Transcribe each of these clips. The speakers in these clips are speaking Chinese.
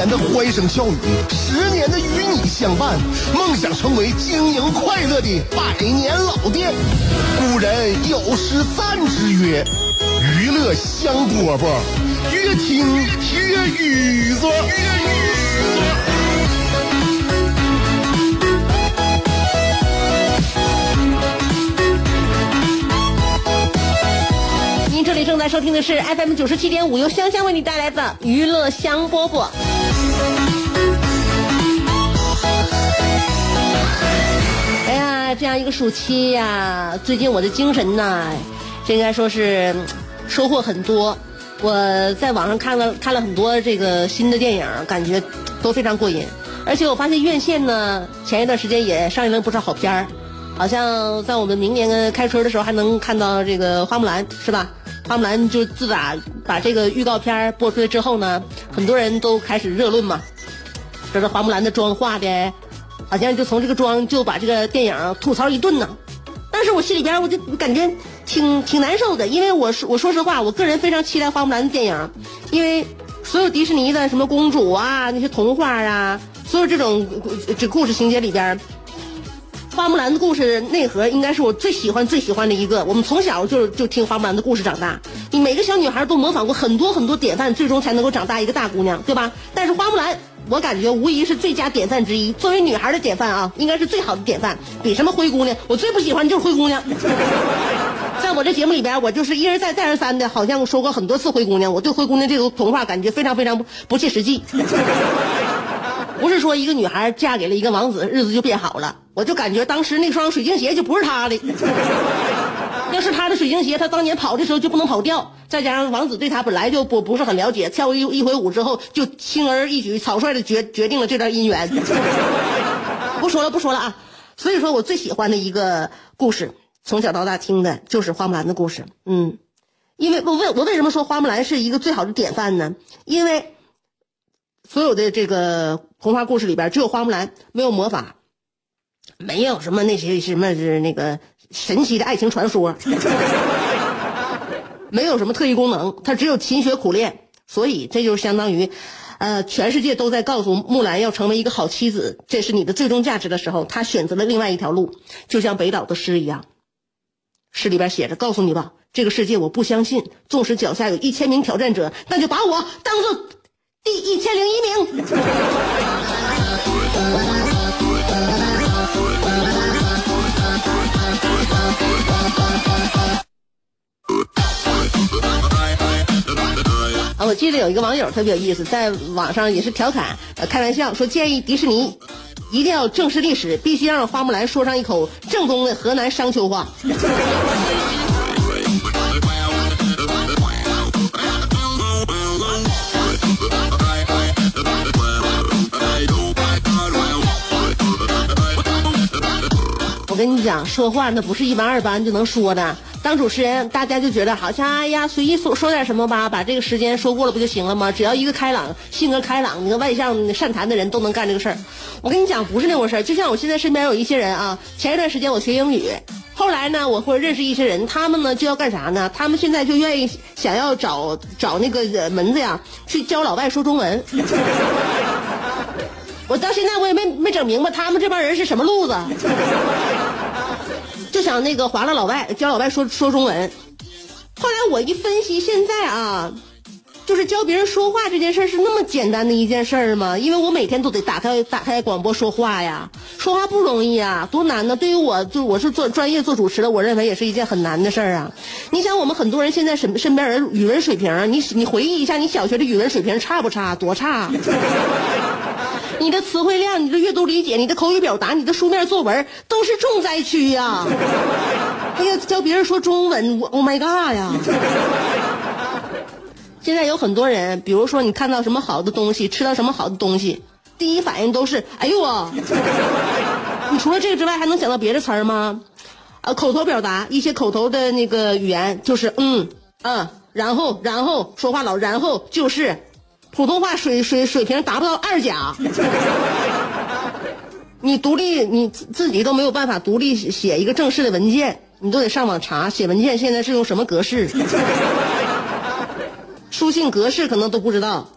年的欢声笑语，十年的与你相伴，梦想成为经营快乐的百年老店。古人有诗赞之曰：“娱乐香饽饽，越听越雨子。”您这里正在收听的是 FM 九十七点五，由香香为你带来的娱乐香饽饽。哎呀，这样一个暑期呀，最近我的精神呐，这应该说是收获很多。我在网上看了看了很多这个新的电影，感觉都非常过瘾。而且我发现院线呢，前一段时间也上映了不少好片儿，好像在我们明年开春的时候还能看到这个花木兰，是吧？花木兰就自打把这个预告片播出来之后呢，很多人都开始热论嘛，说这花木兰的妆化的，好像就从这个妆就把这个电影吐槽一顿呢。但是我心里边我就感觉挺挺难受的，因为我说我说实话，我个人非常期待花木兰的电影，因为所有迪士尼的什么公主啊那些童话啊，所有这种这故事情节里边。花木兰的故事内核应该是我最喜欢最喜欢的一个。我们从小就就听花木兰的故事长大，你每个小女孩都模仿过很多很多典范，最终才能够长大一个大姑娘，对吧？但是花木兰，我感觉无疑是最佳典范之一。作为女孩的典范啊，应该是最好的典范，比什么灰姑娘，我最不喜欢就是灰姑娘。在我这节目里边，我就是一而再再而三的，好像说过很多次灰姑娘。我对灰姑娘这个童话感觉非常非常不不切实际。不是说一个女孩嫁给了一个王子，日子就变好了。我就感觉当时那双水晶鞋就不是她的，要是她的水晶鞋，她当年跑的时候就不能跑掉。再加上王子对她本来就不不是很了解，跳一一回舞之后，就轻而易举、草率的决决定了这段姻缘。不说了，不说了啊！所以说我最喜欢的一个故事，从小到大听的就是花木兰的故事。嗯，因为我为我为什么说花木兰是一个最好的典范呢？因为所有的这个童话故事里边，只有花木兰没有魔法，没有什么那些什么是那个神奇的爱情传说，没有什么特异功能，他只有勤学苦练，所以这就是相当于，呃，全世界都在告诉木兰要成为一个好妻子，这是你的最终价值的时候，他选择了另外一条路，就像北岛的诗一样，诗里边写着：“告诉你吧，这个世界我不相信，纵使脚下有一千名挑战者，那就把我当做。”第一千零一名。我记得有一个网友特别有意思，在网上也是调侃、开玩笑说，建议迪士尼一定要正视历史，必须让花木兰说上一口正宗的河南商丘话。我跟你讲，说话那不是一般二般就能说的。当主持人，大家就觉得好像哎呀，随意说说点什么吧，把这个时间说过了不就行了吗？只要一个开朗、性格开朗、你个外向、善谈的人都能干这个事儿。我跟你讲，不是那回事儿。就像我现在身边有一些人啊，前一段时间我学英语，后来呢，我会认识一些人，他们呢就要干啥呢？他们现在就愿意想要找找那个门子呀，去教老外说中文。我到现在我也没没整明白他们这帮人是什么路子。就想那个划拉老外，教老外说说中文。后来我一分析，现在啊，就是教别人说话这件事是那么简单的一件事儿吗？因为我每天都得打开打开广播说话呀，说话不容易啊，多难呢！对于我，就我是做专业做主持的，我认为也是一件很难的事儿啊。你想，我们很多人现在身身边人语文水平，你你回忆一下，你小学的语文水平差不差？多差！你的词汇量、你的阅读理解、你的口语表达、你的书面作文都是重灾区呀！哎呀，教别人说中文，我 Oh my God 呀！现在有很多人，比如说你看到什么好的东西，吃到什么好的东西，第一反应都是哎呦啊！你除了这个之外，还能想到别的词儿吗？呃，口头表达一些口头的那个语言，就是嗯嗯，然后然后说话老然后就是，普通话水水水平达不到二甲。你独立你自己都没有办法独立写一个正式的文件，你都得上网查写文件现在是用什么格式，书信格式可能都不知道。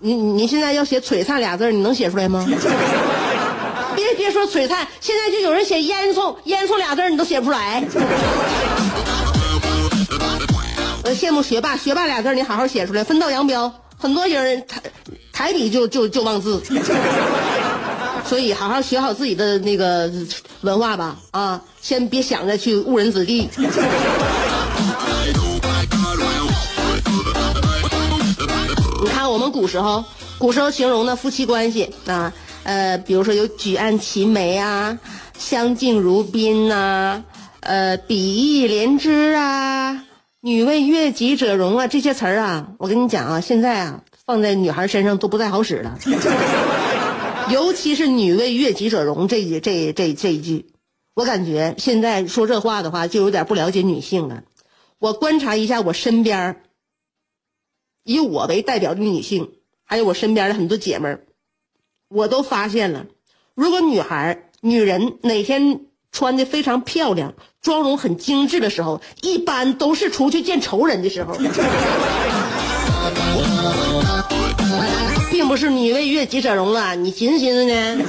你你现在要写璀璨俩字你能写出来吗？别别说璀璨，现在就有人写烟囱，烟囱俩字你都写不出来。我羡慕学霸，学霸俩字你好好写出来，分道扬镳。很多人抬抬笔就就就忘字，所以好好学好自己的那个文化吧啊！先别想着去误人子弟。你看我们古时候，古时候形容的夫妻关系啊，呃，比如说有举案齐眉啊，相敬如宾呐、呃，比翼连枝啊，女为悦己者容啊，这些词儿啊，我跟你讲啊，现在啊，放在女孩身上都不太好使了，尤其是“女为悦己者容”这一这这这一句，我感觉现在说这话的话，就有点不了解女性了。我观察一下我身边儿以我为代表的女性，还有我身边的很多姐们儿，我都发现了，如果女孩、女人哪天穿的非常漂亮，妆容很精致的时候，一般都是出去见仇人的时候，并不是你为悦己者容了，你寻思寻思呢？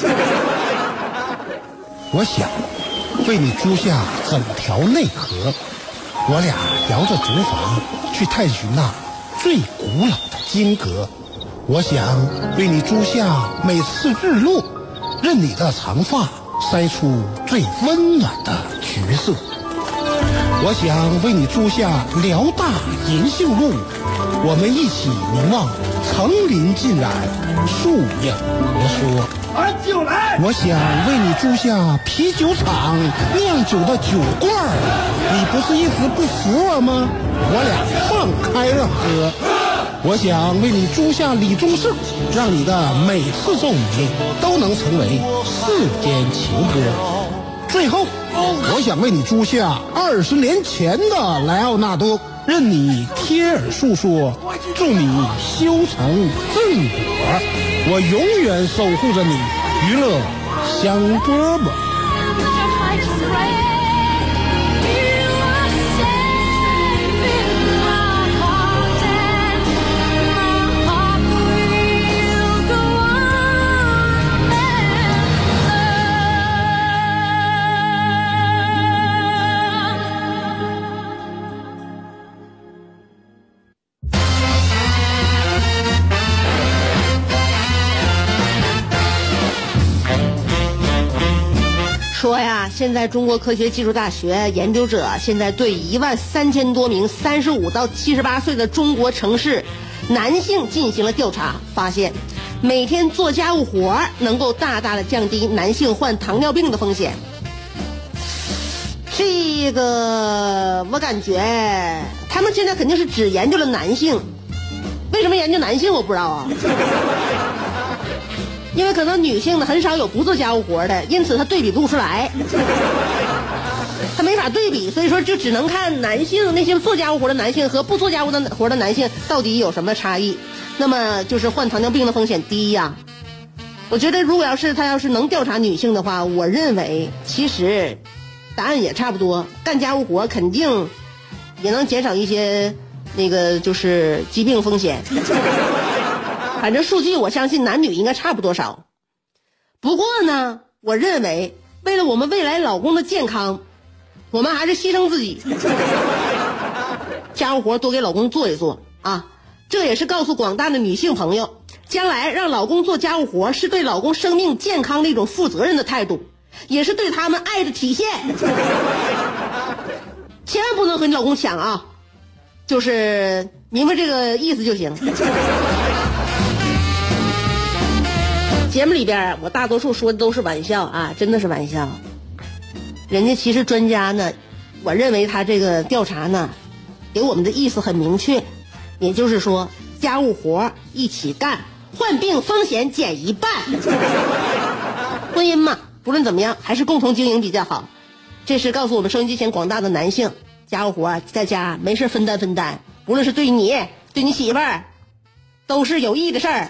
我想为你租下整条内河，我俩摇着竹筏去探寻那最古老的金阁。我想为你租下每次日落，任你的长发筛出最温暖的橘色。我想为你租下辽大银杏路，我们一起凝望层林尽染，树影婆娑。俺就来。我想为你租下啤酒厂酿酒的酒罐儿，你不是一直不服我吗？我俩放开了喝。我想为你租下李宗盛，让你的每次奏鸣都能成为世间情歌。最后，我想为你租下二十年前的莱奥纳多，任你贴耳诉说，祝你修成正果。我永远守护着你，娱乐香饽饽。现在中国科学技术大学研究者现在对一万三千多名三十五到七十八岁的中国城市男性进行了调查，发现每天做家务活能够大大的降低男性患糖尿病的风险。这个我感觉他们现在肯定是只研究了男性，为什么研究男性我不知道啊。因为可能女性呢很少有不做家务活的，因此她对比不出来，她没法对比，所以说就只能看男性那些做家务活的男性和不做家务的活的男性到底有什么差异。那么就是患糖尿病的风险低呀。我觉得如果要是他要是能调查女性的话，我认为其实答案也差不多，干家务活肯定也能减少一些那个就是疾病风险。反正数据我相信男女应该差不多少。不过呢，我认为为了我们未来老公的健康，我们还是牺牲自己，家务活多给老公做一做啊。这也是告诉广大的女性朋友，将来让老公做家务活是对老公生命健康的一种负责任的态度，也是对他们爱的体现。千万不能和你老公抢啊，就是明白这个意思就行。节目里边，我大多数说的都是玩笑啊，真的是玩笑。人家其实专家呢，我认为他这个调查呢，给我们的意思很明确，也就是说，家务活一起干，患病风险减一半。婚姻嘛，不论怎么样，还是共同经营比较好。这是告诉我们收音机前广大的男性，家务活在家没事分担分担，无论是对你、对你媳妇儿，都是有益的事儿。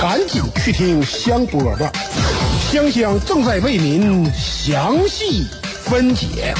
赶紧去听香饽饽，香香正在为您详细分解。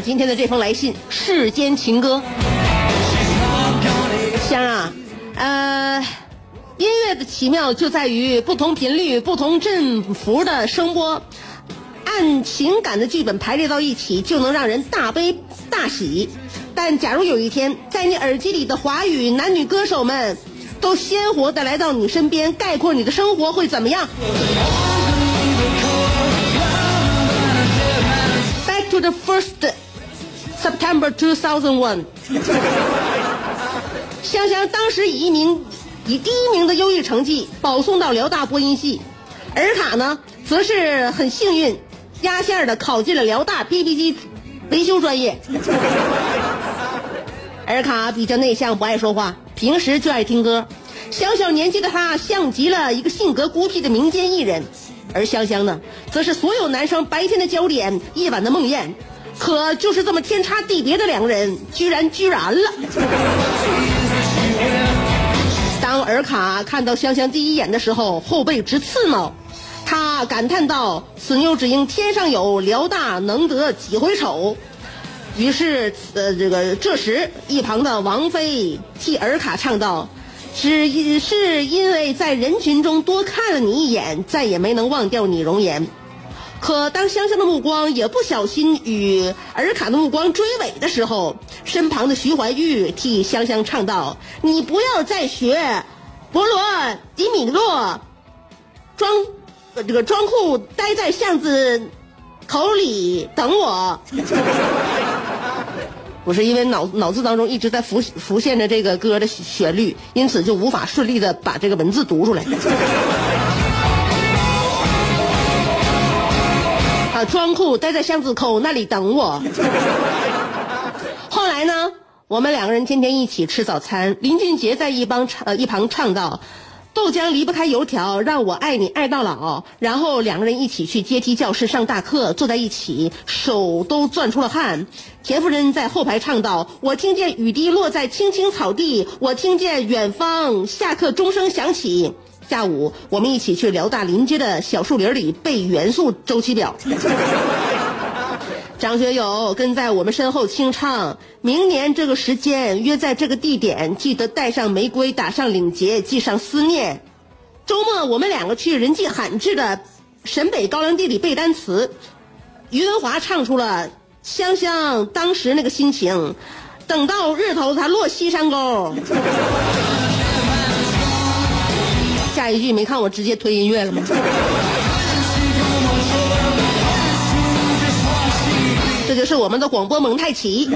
今天的这封来信，《世间情歌》。香啊，呃，音乐的奇妙就在于不同频率、不同振幅的声波，按情感的剧本排列到一起，就能让人大悲大喜。但假如有一天，在你耳机里的华语男女歌手们都鲜活的来到你身边，概括你的生活，会怎么样？Back to the first September 2001。香香当时以一名以第一名的优异成绩保送到辽大播音系，尔卡呢，则是很幸运，压线的考进了辽大 BB 机维修专业。尔卡比较内向，不爱说话，平时就爱听歌。小小年纪的他像极了一个性格孤僻的民间艺人，而香香呢，则是所有男生白天的焦点，夜晚的梦魇。可就是这么天差地别的两个人，居然居然了。当尔卡看到香香第一眼的时候，后背直刺挠。他感叹道：“此妞只应天上有，辽大能得几回瞅。”于是，呃，这个这时一旁的王菲替尔卡唱道：“只因是因为在人群中多看了你一眼，再也没能忘掉你容颜。”可当香香的目光也不小心与尔卡的目光追尾的时候，身旁的徐怀钰替香香唱道：“你不要再学博罗迪米洛，装这个装酷待在巷子口里等我。”不是因为脑脑子当中一直在浮浮现着这个歌的旋律，因此就无法顺利的把这个文字读出来。啊，装酷待在巷子口那里等我。后来呢，我们两个人天天一起吃早餐。林俊杰在一帮唱呃一旁唱道：“豆浆离不开油条，让我爱你爱到老。”然后两个人一起去阶梯教室上大课，坐在一起，手都攥出了汗。田夫人在后排唱道：“我听见雨滴落在青青草地，我听见远方下课钟声响起。”下午，我们一起去辽大临街的小树林里背元素周期表。张学友跟在我们身后清唱：“明年这个时间，约在这个地点，记得带上玫瑰，打上领结，系上思念。”周末，我们两个去人迹罕至的沈北高粱地里背单词。于文华唱出了香香当时那个心情。等到日头它落西山沟。下一句没看我直接推音乐了吗？这就是我们的广播蒙太奇。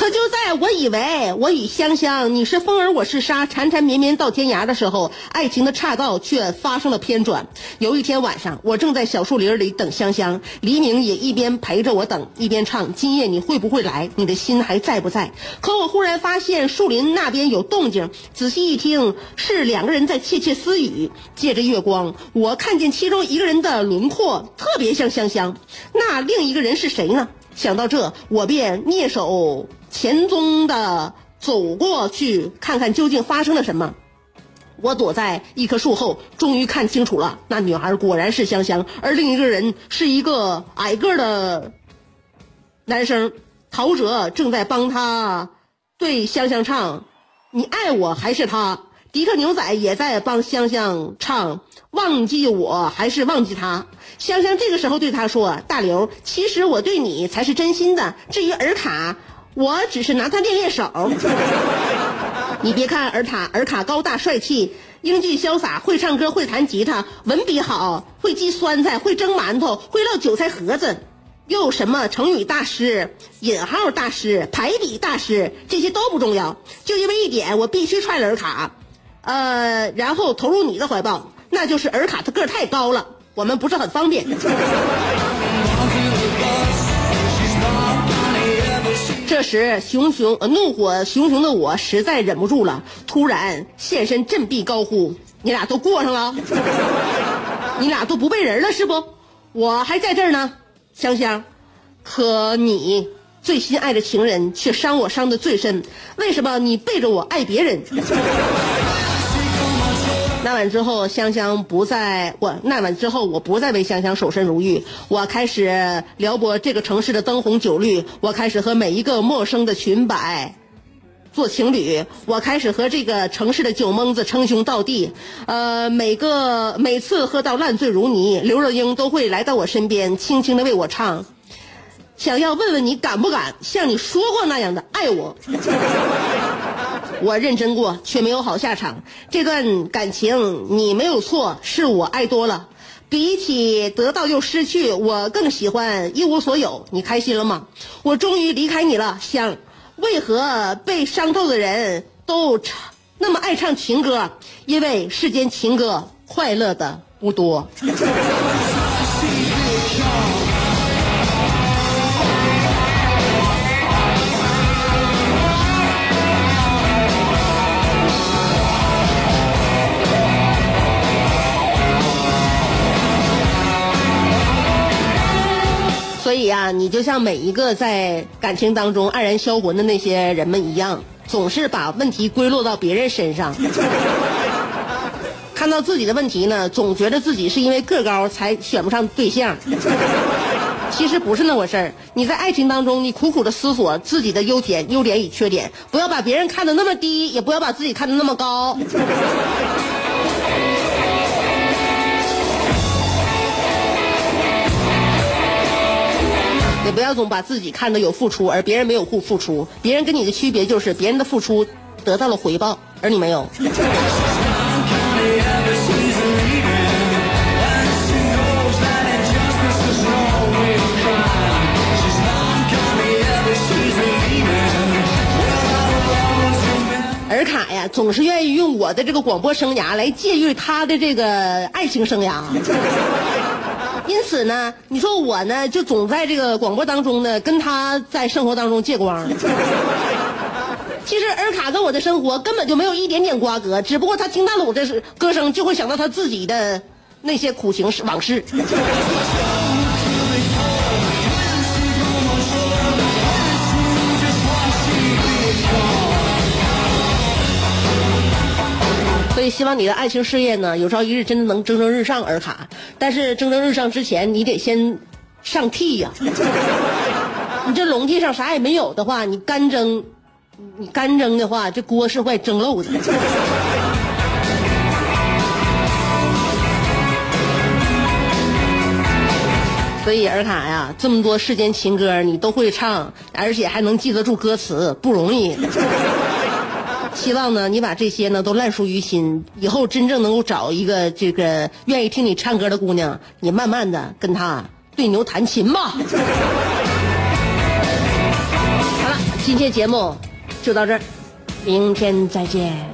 可就在我以为我与香香你是风儿我是沙缠缠绵绵到天涯的时候，爱情的岔道却发生了偏转。有一天晚上，我正在小树林里等香香，黎明也一边陪着我等，一边唱：今夜你会不会来？你的心还在不在？可我忽然发现树林那边有动静，仔细一听，是两个人在窃窃私语。借着月光，我看见其中一个人的轮廓特别像香香，那另一个人是谁呢？想到这，我便蹑手前宗的走过去，看看究竟发生了什么。我躲在一棵树后，终于看清楚了，那女孩果然是香香，而另一个人是一个矮个的男生。陶喆正在帮他对香香唱：“你爱我还是他？”迪克牛仔也在帮香香唱：“忘记我还是忘记他？”香香这个时候对他说：“大刘，其实我对你才是真心的，至于尔卡，我只是拿他练练手。”你别看尔卡，尔卡高大帅气，英俊潇洒，会唱歌，会弹吉他，文笔好，会系酸菜，会蒸馒头，会烙韭菜盒子，又什么成语大师、引号大师、排比大师，这些都不重要，就因为一点，我必须踹了尔卡，呃，然后投入你的怀抱，那就是尔卡他个儿太高了，我们不是很方便。这时，熊熊怒火熊熊的我实在忍不住了，突然现身振臂高呼：“你俩都过上了，你俩都不背人了是不？我还在这儿呢，香香。可你最心爱的情人却伤我伤的最深，为什么你背着我爱别人？”那晚之后，香香不再我那晚之后，我不再为香香守身如玉。我开始撩拨这个城市的灯红酒绿，我开始和每一个陌生的裙摆做情侣，我开始和这个城市的酒蒙子称兄道弟。呃，每个每次喝到烂醉如泥，刘若英都会来到我身边，轻轻的为我唱，想要问问你敢不敢像你说过那样的爱我。我认真过，却没有好下场。这段感情你没有错，是我爱多了。比起得到又失去，我更喜欢一无所有。你开心了吗？我终于离开你了，香。为何被伤透的人都唱那么爱唱情歌？因为世间情歌快乐的不多。所以啊，你就像每一个在感情当中黯然销魂的那些人们一样，总是把问题归落到别人身上。看到自己的问题呢，总觉得自己是因为个高才选不上对象。其实不是那回事儿。你在爱情当中，你苦苦的思索自己的优点、优点与缺点，不要把别人看得那么低，也不要把自己看得那么高。你不要总把自己看得有付出，而别人没有付付出。别人跟你的区别就是，别人的付出得到了回报，而你没有。尔卡呀，总是愿意用我的这个广播生涯来借喻他的这个爱情生涯。因此呢，你说我呢，就总在这个广播当中呢，跟他在生活当中借光。其实尔卡跟我的生活根本就没有一点点瓜葛，只不过他听到了我的歌声，就会想到他自己的那些苦情往事。所以希望你的爱情事业呢，有朝一日真的能蒸蒸日上，尔卡。但是蒸蒸日上之前，你得先上屉呀、你这笼屉上啥也没有的话，你干蒸，你干蒸的话，这锅是会蒸漏的。所以尔卡呀，这么多世间情歌你都会唱，而且还能记得住歌词，不容易。希望呢，你把这些呢都烂熟于心，以后真正能够找一个这个愿意听你唱歌的姑娘，你慢慢的跟她对牛弹琴吧。好了，今天节目就到这儿，明天再见。